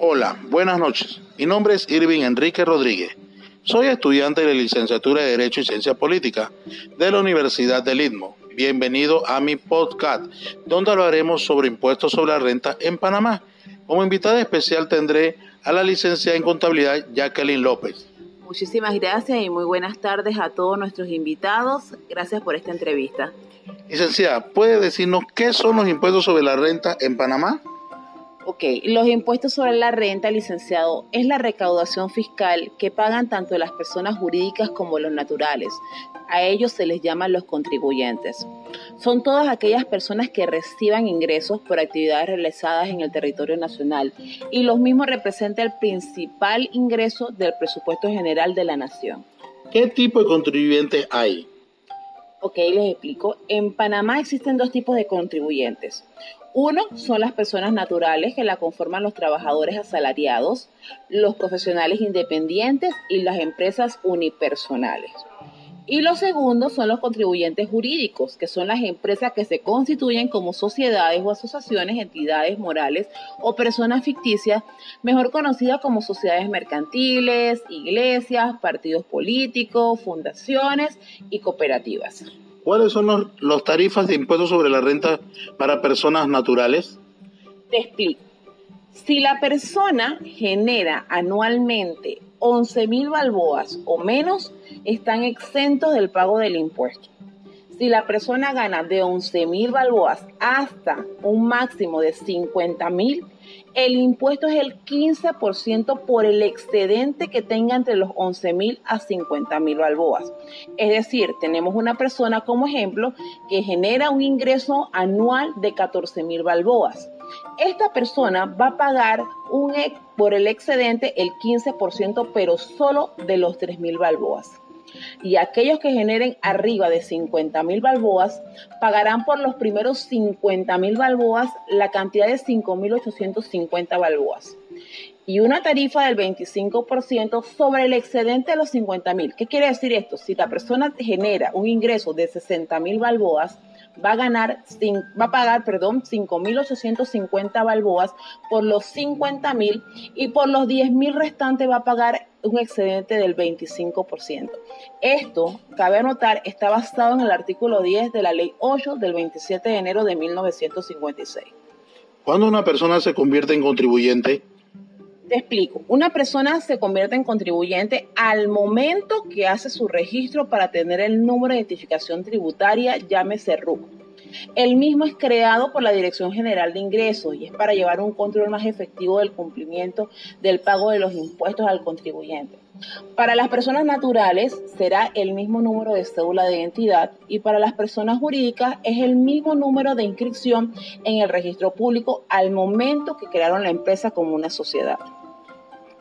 Hola, buenas noches. Mi nombre es Irving Enrique Rodríguez. Soy estudiante de la licenciatura de Derecho y Ciencia Política de la Universidad del Istmo. Bienvenido a mi podcast, donde hablaremos sobre impuestos sobre la renta en Panamá. Como invitada especial tendré a la licenciada en contabilidad Jacqueline López. Muchísimas gracias y muy buenas tardes a todos nuestros invitados. Gracias por esta entrevista. Licenciada, ¿puede decirnos qué son los impuestos sobre la renta en Panamá? Ok, los impuestos sobre la renta, licenciado, es la recaudación fiscal que pagan tanto las personas jurídicas como los naturales. A ellos se les llaman los contribuyentes. Son todas aquellas personas que reciban ingresos por actividades realizadas en el territorio nacional y los mismos representan el principal ingreso del presupuesto general de la nación. ¿Qué tipo de contribuyentes hay? Ok, les explico. En Panamá existen dos tipos de contribuyentes. Uno son las personas naturales que la conforman los trabajadores asalariados, los profesionales independientes y las empresas unipersonales. Y los segundos son los contribuyentes jurídicos, que son las empresas que se constituyen como sociedades o asociaciones, entidades morales o personas ficticias, mejor conocidas como sociedades mercantiles, iglesias, partidos políticos, fundaciones y cooperativas. ¿Cuáles son los, tarifas de impuestos sobre la renta para personas naturales? Te explico. Si la persona genera anualmente 11 mil balboas o menos, están exentos del pago del impuesto. Si la persona gana de 11 mil balboas hasta un máximo de 50 mil, el impuesto es el 15% por el excedente que tenga entre los 11 mil a 50 mil balboas. Es decir, tenemos una persona como ejemplo que genera un ingreso anual de 14 mil balboas. Esta persona va a pagar un, por el excedente el 15%, pero solo de los 3 mil balboas y aquellos que generen arriba de 50 mil balboas pagarán por los primeros 50 mil balboas la cantidad de 5.850 balboas y una tarifa del 25% sobre el excedente de los 50 mil. ¿Qué quiere decir esto? Si la persona genera un ingreso de 60 mil balboas, va a ganar, va a pagar, perdón, 5.850 balboas por los 50.000 y por los 10.000 restantes va a pagar un excedente del 25%. Esto, cabe anotar, está basado en el artículo 10 de la Ley 8 del 27 de enero de 1956. Cuando una persona se convierte en contribuyente, te explico. Una persona se convierte en contribuyente al momento que hace su registro para tener el número de identificación tributaria, llámese RUC. El mismo es creado por la Dirección General de Ingresos y es para llevar un control más efectivo del cumplimiento del pago de los impuestos al contribuyente. Para las personas naturales será el mismo número de cédula de identidad y para las personas jurídicas es el mismo número de inscripción en el registro público al momento que crearon la empresa como una sociedad.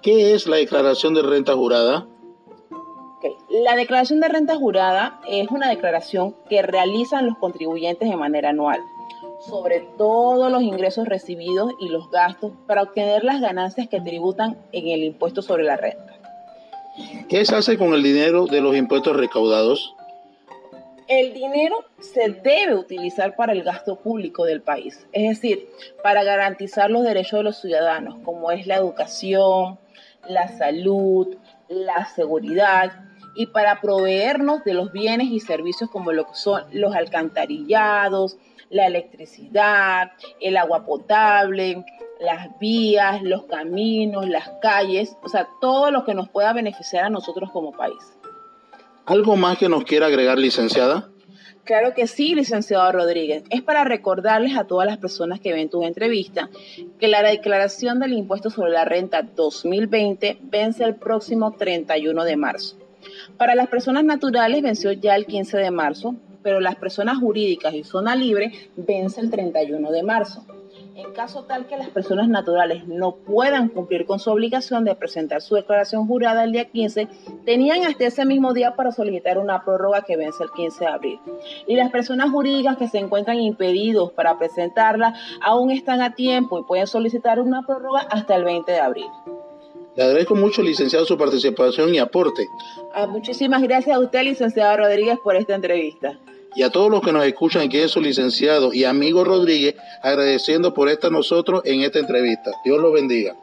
¿Qué es la declaración de renta jurada? La declaración de renta jurada es una declaración que realizan los contribuyentes de manera anual sobre todos los ingresos recibidos y los gastos para obtener las ganancias que tributan en el impuesto sobre la renta. ¿Qué se hace con el dinero de los impuestos recaudados? El dinero se debe utilizar para el gasto público del país, es decir, para garantizar los derechos de los ciudadanos, como es la educación, la salud, la seguridad y para proveernos de los bienes y servicios como lo que son los alcantarillados, la electricidad, el agua potable, las vías, los caminos, las calles, o sea, todo lo que nos pueda beneficiar a nosotros como país. ¿Algo más que nos quiera agregar, licenciada? Claro que sí, licenciado Rodríguez. Es para recordarles a todas las personas que ven tu entrevista que la declaración del impuesto sobre la renta 2020 vence el próximo 31 de marzo. Para las personas naturales venció ya el 15 de marzo, pero las personas jurídicas y zona libre vence el 31 de marzo. En caso tal que las personas naturales no puedan cumplir con su obligación de presentar su declaración jurada el día 15, tenían hasta ese mismo día para solicitar una prórroga que vence el 15 de abril. Y las personas jurídicas que se encuentran impedidos para presentarla aún están a tiempo y pueden solicitar una prórroga hasta el 20 de abril. Le agradezco mucho, licenciado, su participación y aporte. Ah, muchísimas gracias a usted, licenciado Rodríguez, por esta entrevista y a todos los que nos escuchan que es su licenciado y amigo Rodríguez, agradeciendo por estar nosotros en esta entrevista. Dios los bendiga.